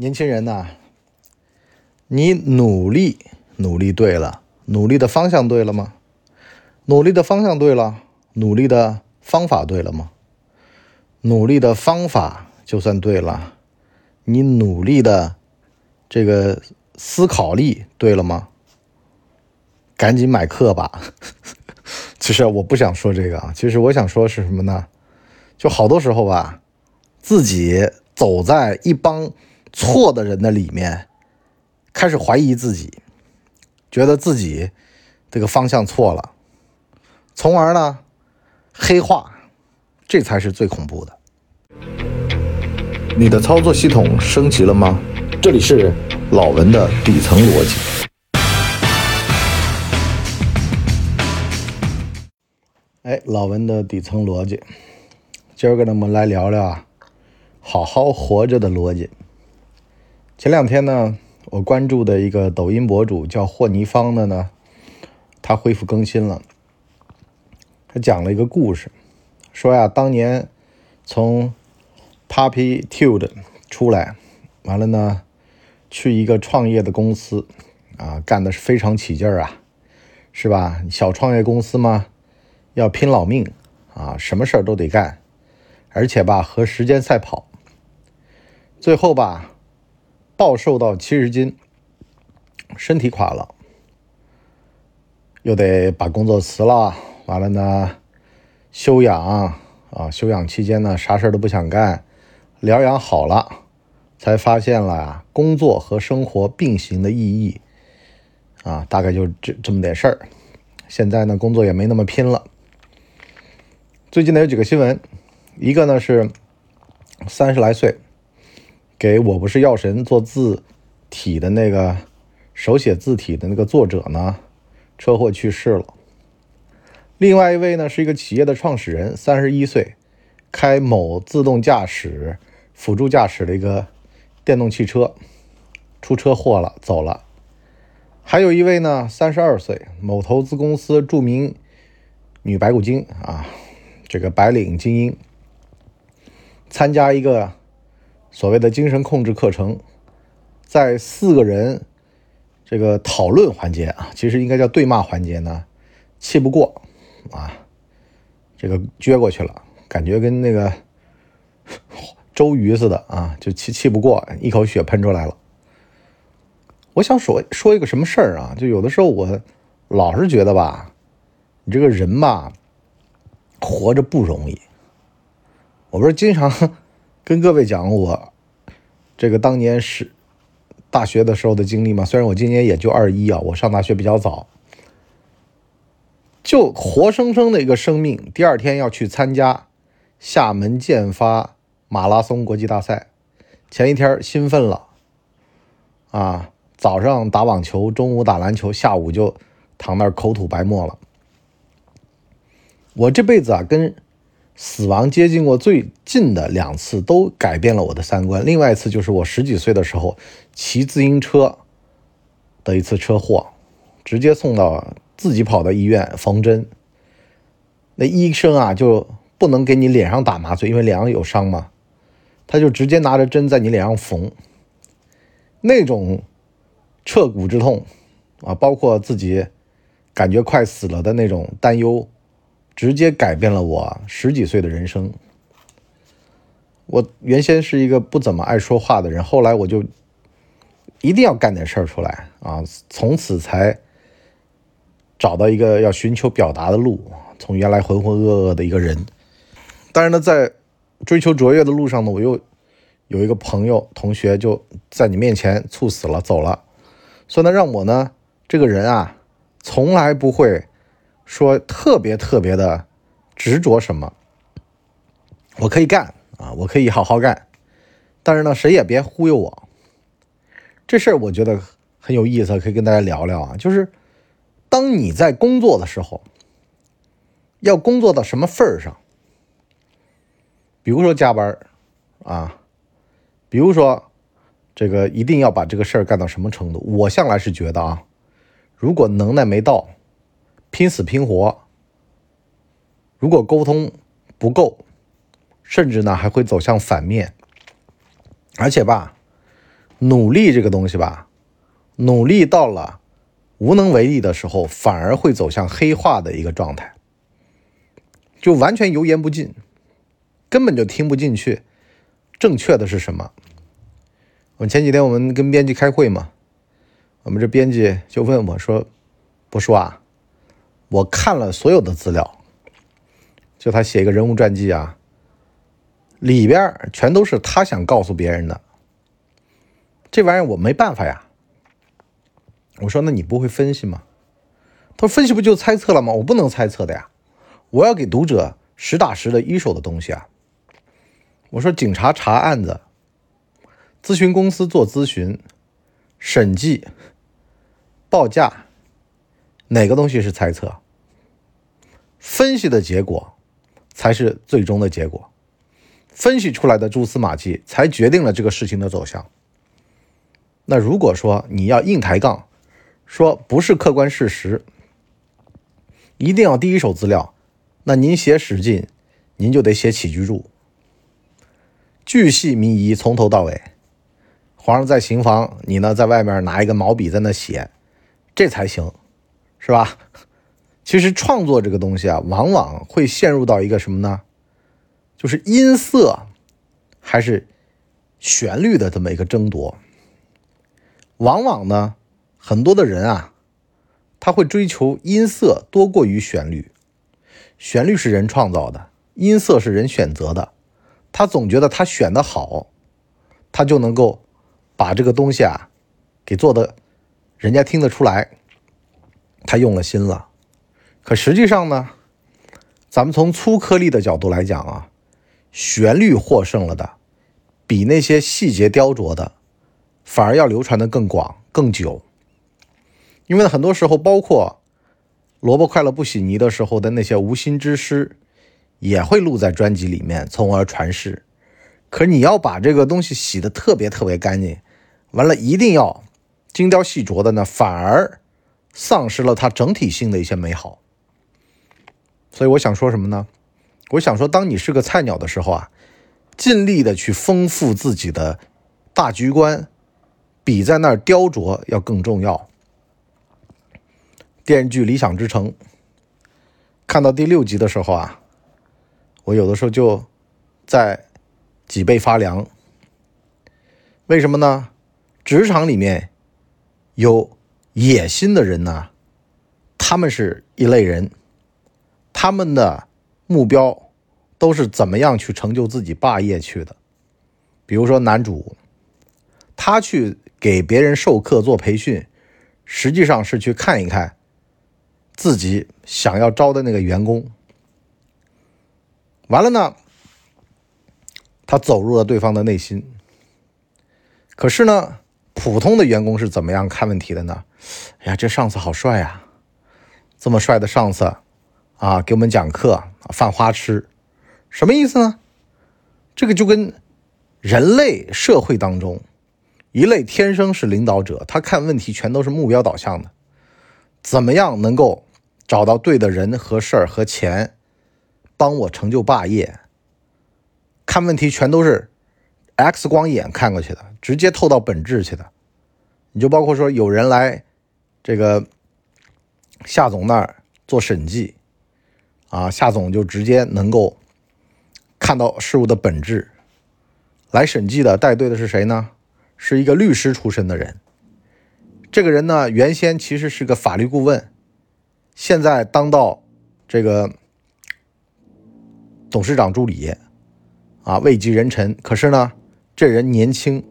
年轻人呐，你努力努力对了，努力的方向对了吗？努力的方向对了，努力的方法对了吗？努力的方法就算对了，你努力的这个思考力对了吗？赶紧买课吧！其实我不想说这个啊，其实我想说是什么呢？就好多时候吧，自己走在一帮。错的人的里面，开始怀疑自己，觉得自己这个方向错了，从而呢黑化，这才是最恐怖的。你的操作系统升级了吗？这里是老文的底层逻辑。哎，老文的底层逻辑，今儿个呢，我们来聊聊啊，好好活着的逻辑。前两天呢，我关注的一个抖音博主叫霍尼芳的呢，他恢复更新了。他讲了一个故事，说呀，当年从 Puppy Tude 出来，完了呢，去一个创业的公司，啊，干的是非常起劲儿啊，是吧？小创业公司嘛，要拼老命啊，什么事儿都得干，而且吧，和时间赛跑，最后吧。暴瘦到七十斤，身体垮了，又得把工作辞了。完了呢，休养啊，休养期间呢，啥事都不想干。疗养好了，才发现了，工作和生活并行的意义啊，大概就这这么点事儿。现在呢，工作也没那么拼了。最近呢，有几个新闻，一个呢是三十来岁。给我不是药神做字体的那个手写字体的那个作者呢，车祸去世了。另外一位呢是一个企业的创始人，三十一岁，开某自动驾驶辅助驾驶的一个电动汽车，出车祸了，走了。还有一位呢，三十二岁，某投资公司著名女白骨精啊，这个白领精英，参加一个。所谓的精神控制课程，在四个人这个讨论环节啊，其实应该叫对骂环节呢，气不过啊，这个撅过去了，感觉跟那个 周瑜似的啊，就气气不过，一口血喷出来了。我想说说一个什么事儿啊？就有的时候我老是觉得吧，你这个人吧，活着不容易。我不是经常。跟各位讲我这个当年是大学的时候的经历嘛，虽然我今年也就二一啊，我上大学比较早，就活生生的一个生命，第二天要去参加厦门建发马拉松国际大赛，前一天兴奋了啊，早上打网球，中午打篮球，下午就躺那儿口吐白沫了。我这辈子啊，跟死亡接近过最近的两次，都改变了我的三观。另外一次就是我十几岁的时候骑自行车的一次车祸，直接送到自己跑到医院缝针。那医生啊就不能给你脸上打麻醉，因为脸上有伤嘛，他就直接拿着针在你脸上缝。那种彻骨之痛啊，包括自己感觉快死了的那种担忧。直接改变了我十几岁的人生。我原先是一个不怎么爱说话的人，后来我就一定要干点事儿出来啊！从此才找到一个要寻求表达的路，从原来浑浑噩噩的一个人。但是呢，在追求卓越的路上呢，我又有一个朋友、同学就在你面前猝死了，走了。所以呢，让我呢这个人啊，从来不会。说特别特别的执着什么，我可以干啊，我可以好好干，但是呢，谁也别忽悠我。这事儿我觉得很有意思，可以跟大家聊聊啊。就是当你在工作的时候，要工作到什么份儿上？比如说加班啊，比如说这个一定要把这个事儿干到什么程度？我向来是觉得啊，如果能耐没到。拼死拼活，如果沟通不够，甚至呢还会走向反面。而且吧，努力这个东西吧，努力到了无能为力的时候，反而会走向黑化的一个状态，就完全油盐不进，根本就听不进去。正确的是什么？我前几天我们跟编辑开会嘛，我们这编辑就问我说：“不说啊，我看了所有的资料，就他写一个人物传记啊，里边全都是他想告诉别人的。”这玩意儿我没办法呀。我说：“那你不会分析吗？”他说：“分析不就猜测了吗？我不能猜测的呀，我要给读者实打实的一手的东西啊。”我说：“警察查案子，咨询公司做咨询，审计、报价，哪个东西是猜测？分析的结果才是最终的结果，分析出来的蛛丝马迹才决定了这个事情的走向。”那如果说你要硬抬杠，说不是客观事实，一定要第一手资料，那您写《史记》，您就得写起居注，巨细靡遗，从头到尾。皇上在行房，你呢在外面拿一个毛笔在那写，这才行，是吧？其实创作这个东西啊，往往会陷入到一个什么呢？就是音色还是旋律的这么一个争夺。往往呢，很多的人啊，他会追求音色多过于旋律。旋律是人创造的，音色是人选择的。他总觉得他选的好，他就能够把这个东西啊给做的，人家听得出来，他用了心了。可实际上呢，咱们从粗颗粒的角度来讲啊，旋律获胜了的，比那些细节雕琢的。反而要流传的更广、更久，因为很多时候，包括“萝卜快乐不洗泥”的时候的那些无心之失，也会录在专辑里面，从而传世。可你要把这个东西洗的特别特别干净，完了一定要精雕细琢的呢，反而丧失了它整体性的一些美好。所以我想说什么呢？我想说，当你是个菜鸟的时候啊，尽力的去丰富自己的大局观。比在那儿雕琢要更重要。电视剧《理想之城》看到第六集的时候啊，我有的时候就在脊背发凉。为什么呢？职场里面有野心的人呢，他们是一类人，他们的目标都是怎么样去成就自己霸业去的。比如说男主，他去。给别人授课做培训，实际上是去看一看自己想要招的那个员工。完了呢，他走入了对方的内心。可是呢，普通的员工是怎么样看问题的呢？哎呀，这上司好帅呀！这么帅的上司啊，给我们讲课，犯花痴，什么意思呢？这个就跟人类社会当中。一类天生是领导者，他看问题全都是目标导向的，怎么样能够找到对的人和事儿和钱，帮我成就霸业？看问题全都是 X 光眼看过去的，直接透到本质去的。你就包括说有人来这个夏总那儿做审计，啊，夏总就直接能够看到事物的本质。来审计的带队的是谁呢？是一个律师出身的人，这个人呢，原先其实是个法律顾问，现在当到这个董事长助理，啊，位极人臣。可是呢，这人年轻，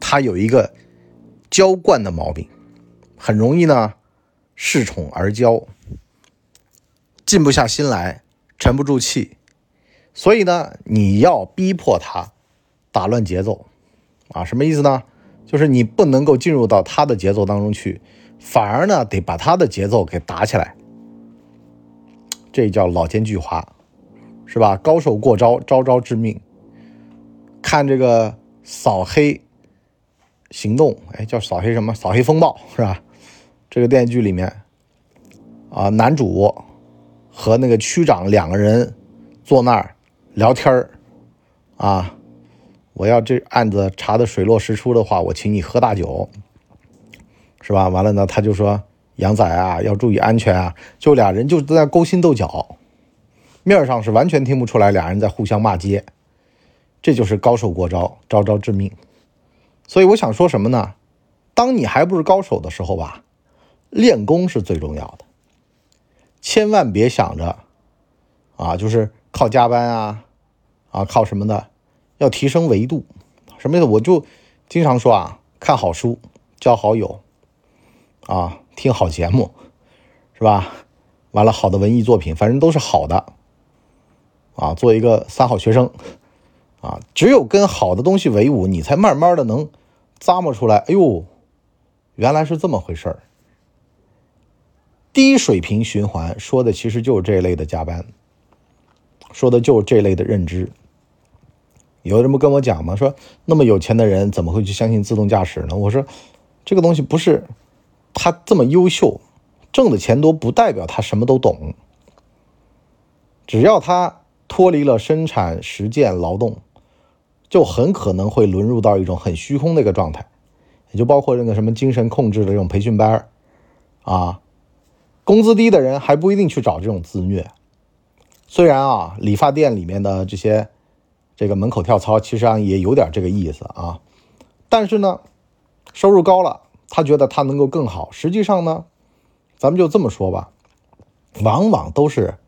他有一个娇惯的毛病，很容易呢恃宠而骄，静不下心来，沉不住气，所以呢，你要逼迫他打乱节奏。啊，什么意思呢？就是你不能够进入到他的节奏当中去，反而呢得把他的节奏给打起来。这叫老奸巨猾，是吧？高手过招，招招致命。看这个扫黑行动，哎，叫扫黑什么？扫黑风暴是吧？这个电视剧里面，啊，男主和那个区长两个人坐那儿聊天儿，啊。我要这案子查的水落石出的话，我请你喝大酒，是吧？完了呢，他就说杨仔啊，要注意安全啊。就俩人就在勾心斗角，面上是完全听不出来俩人在互相骂街，这就是高手过招，招招致命。所以我想说什么呢？当你还不是高手的时候吧，练功是最重要的，千万别想着啊，就是靠加班啊，啊靠什么的。要提升维度，什么意思？我就经常说啊，看好书，交好友，啊，听好节目，是吧？完了，好的文艺作品，反正都是好的，啊，做一个三好学生，啊，只有跟好的东西为伍，你才慢慢的能咂摸出来。哎呦，原来是这么回事儿。低水平循环说的其实就是这类的加班，说的就是这类的认知。有人不跟我讲吗？说那么有钱的人怎么会去相信自动驾驶呢？我说，这个东西不是他这么优秀，挣的钱多不代表他什么都懂。只要他脱离了生产实践劳动，就很可能会沦入到一种很虚空的一个状态，也就包括那个什么精神控制的这种培训班啊，工资低的人还不一定去找这种自虐。虽然啊，理发店里面的这些。这个门口跳操，其实上也有点这个意思啊，但是呢，收入高了，他觉得他能够更好。实际上呢，咱们就这么说吧，往往都是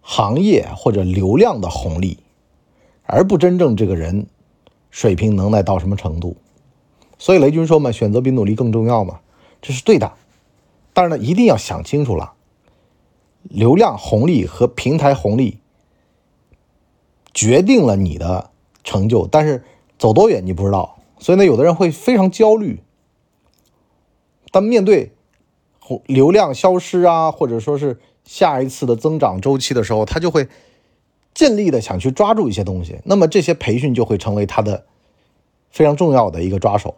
行业或者流量的红利，而不真正这个人水平能耐到什么程度。所以雷军说嘛，选择比努力更重要嘛，这是对的。但是呢，一定要想清楚了，流量红利和平台红利。决定了你的成就，但是走多远你不知道，所以呢，有的人会非常焦虑。当面对流量消失啊，或者说是下一次的增长周期的时候，他就会尽力的想去抓住一些东西。那么这些培训就会成为他的非常重要的一个抓手。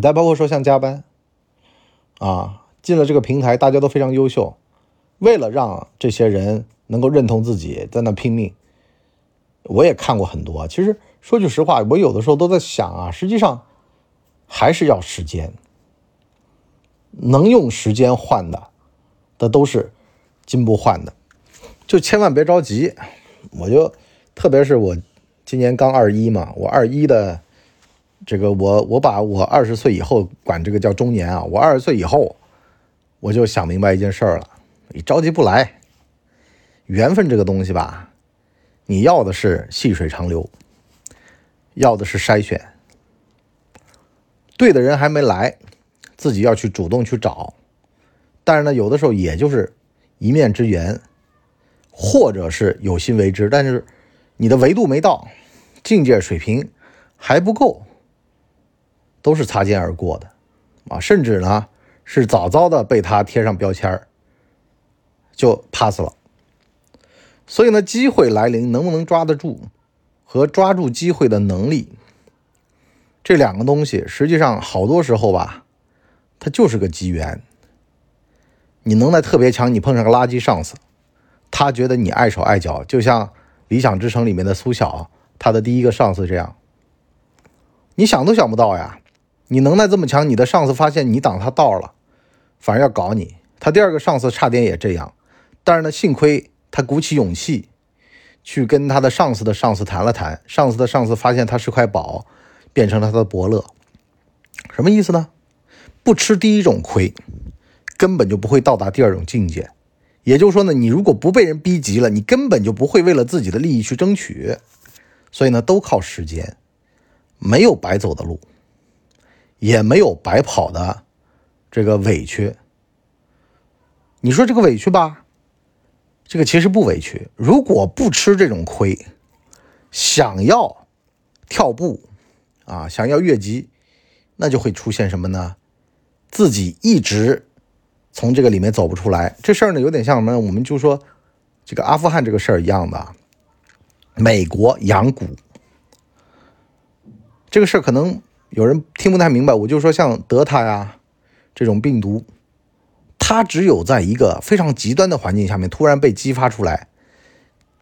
再包括说像加班啊，进了这个平台，大家都非常优秀，为了让这些人能够认同自己，在那拼命。我也看过很多，其实说句实话，我有的时候都在想啊，实际上还是要时间，能用时间换的，的都是金不换的，就千万别着急。我就特别是我今年刚二一嘛，我二一的这个我我把我二十岁以后管这个叫中年啊，我二十岁以后我就想明白一件事儿了，你着急不来，缘分这个东西吧。你要的是细水长流，要的是筛选，对的人还没来，自己要去主动去找。但是呢，有的时候也就是一面之缘，或者是有心为之，但是你的维度没到，境界水平还不够，都是擦肩而过的啊，甚至呢是早早的被他贴上标签儿，就 pass 了。所以呢，机会来临能不能抓得住，和抓住机会的能力，这两个东西，实际上好多时候吧，它就是个机缘。你能耐特别强，你碰上个垃圾上司，他觉得你碍手碍脚，就像《理想之城》里面的苏晓，他的第一个上司这样，你想都想不到呀。你能耐这么强，你的上司发现你挡他道了，反而要搞你。他第二个上司差点也这样，但是呢，幸亏。他鼓起勇气，去跟他的上司的上司谈了谈，上司的上司发现他是块宝，变成了他的伯乐。什么意思呢？不吃第一种亏，根本就不会到达第二种境界。也就是说呢，你如果不被人逼急了，你根本就不会为了自己的利益去争取。所以呢，都靠时间，没有白走的路，也没有白跑的这个委屈。你说这个委屈吧？这个其实不委屈，如果不吃这种亏，想要跳步啊，想要越级，那就会出现什么呢？自己一直从这个里面走不出来。这事儿呢，有点像什么？我们就说这个阿富汗这个事儿一样的，美国养蛊这个事儿，可能有人听不太明白。我就说像德塔呀这种病毒。它只有在一个非常极端的环境下面突然被激发出来，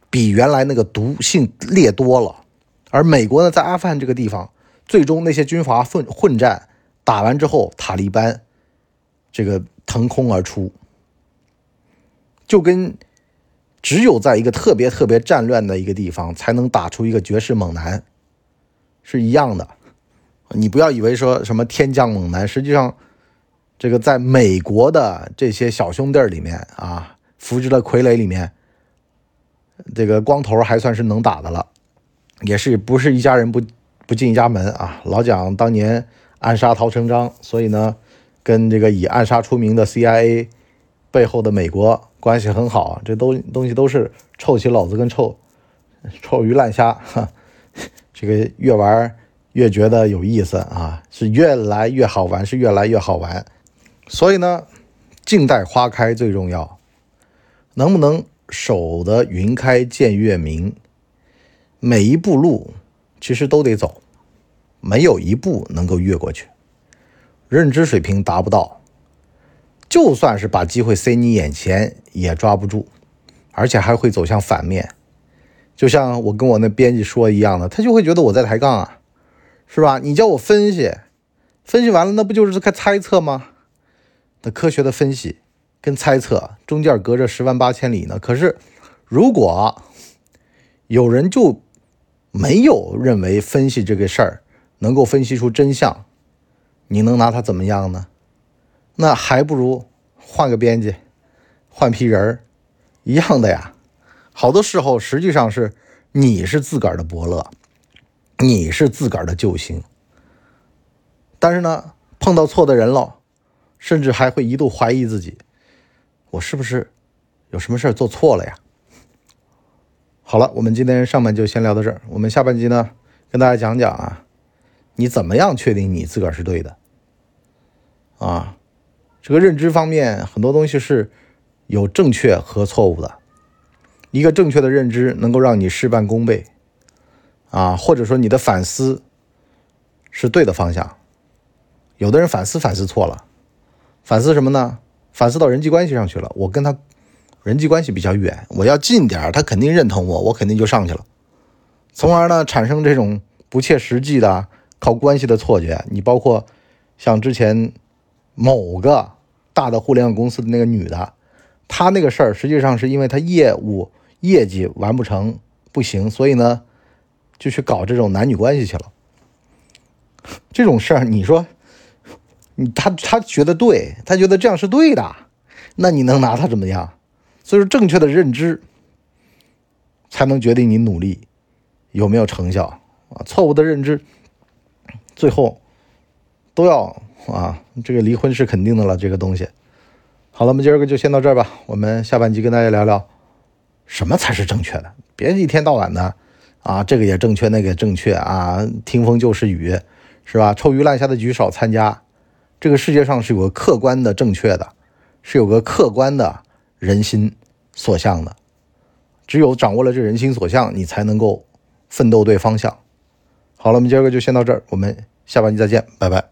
比原来那个毒性烈多了，而美国呢，在阿富汗这个地方，最终那些军阀混混战打完之后，塔利班这个腾空而出，就跟只有在一个特别特别战乱的一个地方，才能打出一个绝世猛男是一样的。你不要以为说什么天降猛男，实际上，这个在美国的这些小兄弟里面啊，扶植的傀儡里面，这个光头还算是能打的了，也是不是一家人不不进一家门啊？老蒋当年暗杀陶成章，所以呢，跟这个以暗杀出名的 CIA 背后的美国关系很好，这都东西都是臭棋篓子跟臭臭鱼烂虾，哈，这个越玩。越觉得有意思啊，是越来越好玩，是越来越好玩。所以呢，静待花开最重要。能不能守得云开见月明？每一步路其实都得走，没有一步能够越过去。认知水平达不到，就算是把机会塞你眼前，也抓不住，而且还会走向反面。就像我跟我那编辑说一样的，他就会觉得我在抬杠啊。是吧？你叫我分析，分析完了，那不就是在猜测吗？那科学的分析跟猜测中间隔着十万八千里呢。可是，如果有人就没有认为分析这个事儿能够分析出真相，你能拿他怎么样呢？那还不如换个编辑，换批人儿，一样的呀。好多时候，实际上是你是自个儿的伯乐。你是自个儿的救星，但是呢，碰到错的人了，甚至还会一度怀疑自己，我是不是有什么事儿做错了呀？好了，我们今天上半就先聊到这儿，我们下半集呢，跟大家讲讲啊，你怎么样确定你自个儿是对的？啊，这个认知方面很多东西是有正确和错误的，一个正确的认知能够让你事半功倍。啊，或者说你的反思是对的方向，有的人反思反思错了，反思什么呢？反思到人际关系上去了。我跟他人际关系比较远，我要近点他肯定认同我，我肯定就上去了，从而呢产生这种不切实际的靠关系的错觉。你包括像之前某个大的互联网公司的那个女的，她那个事儿实际上是因为她业务业绩完不成不行，所以呢。就去搞这种男女关系去了，这种事儿，你说，你他他觉得对，他觉得这样是对的，那你能拿他怎么样？所以说，正确的认知才能决定你努力有没有成效啊！错误的认知，最后都要啊，这个离婚是肯定的了。这个东西，好了，我们今儿个就先到这儿吧。我们下半集跟大家聊聊什么才是正确的，别一天到晚的。啊，这个也正确，那个也正确啊！听风就是雨，是吧？臭鱼烂虾的局少参加。这个世界上是有个客观的正确的，是有个客观的人心所向的。只有掌握了这人心所向，你才能够奋斗对方向。好了，我们今儿个就先到这儿，我们下半集再见，拜拜。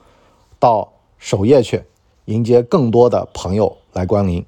到首页去。迎接更多的朋友来光临。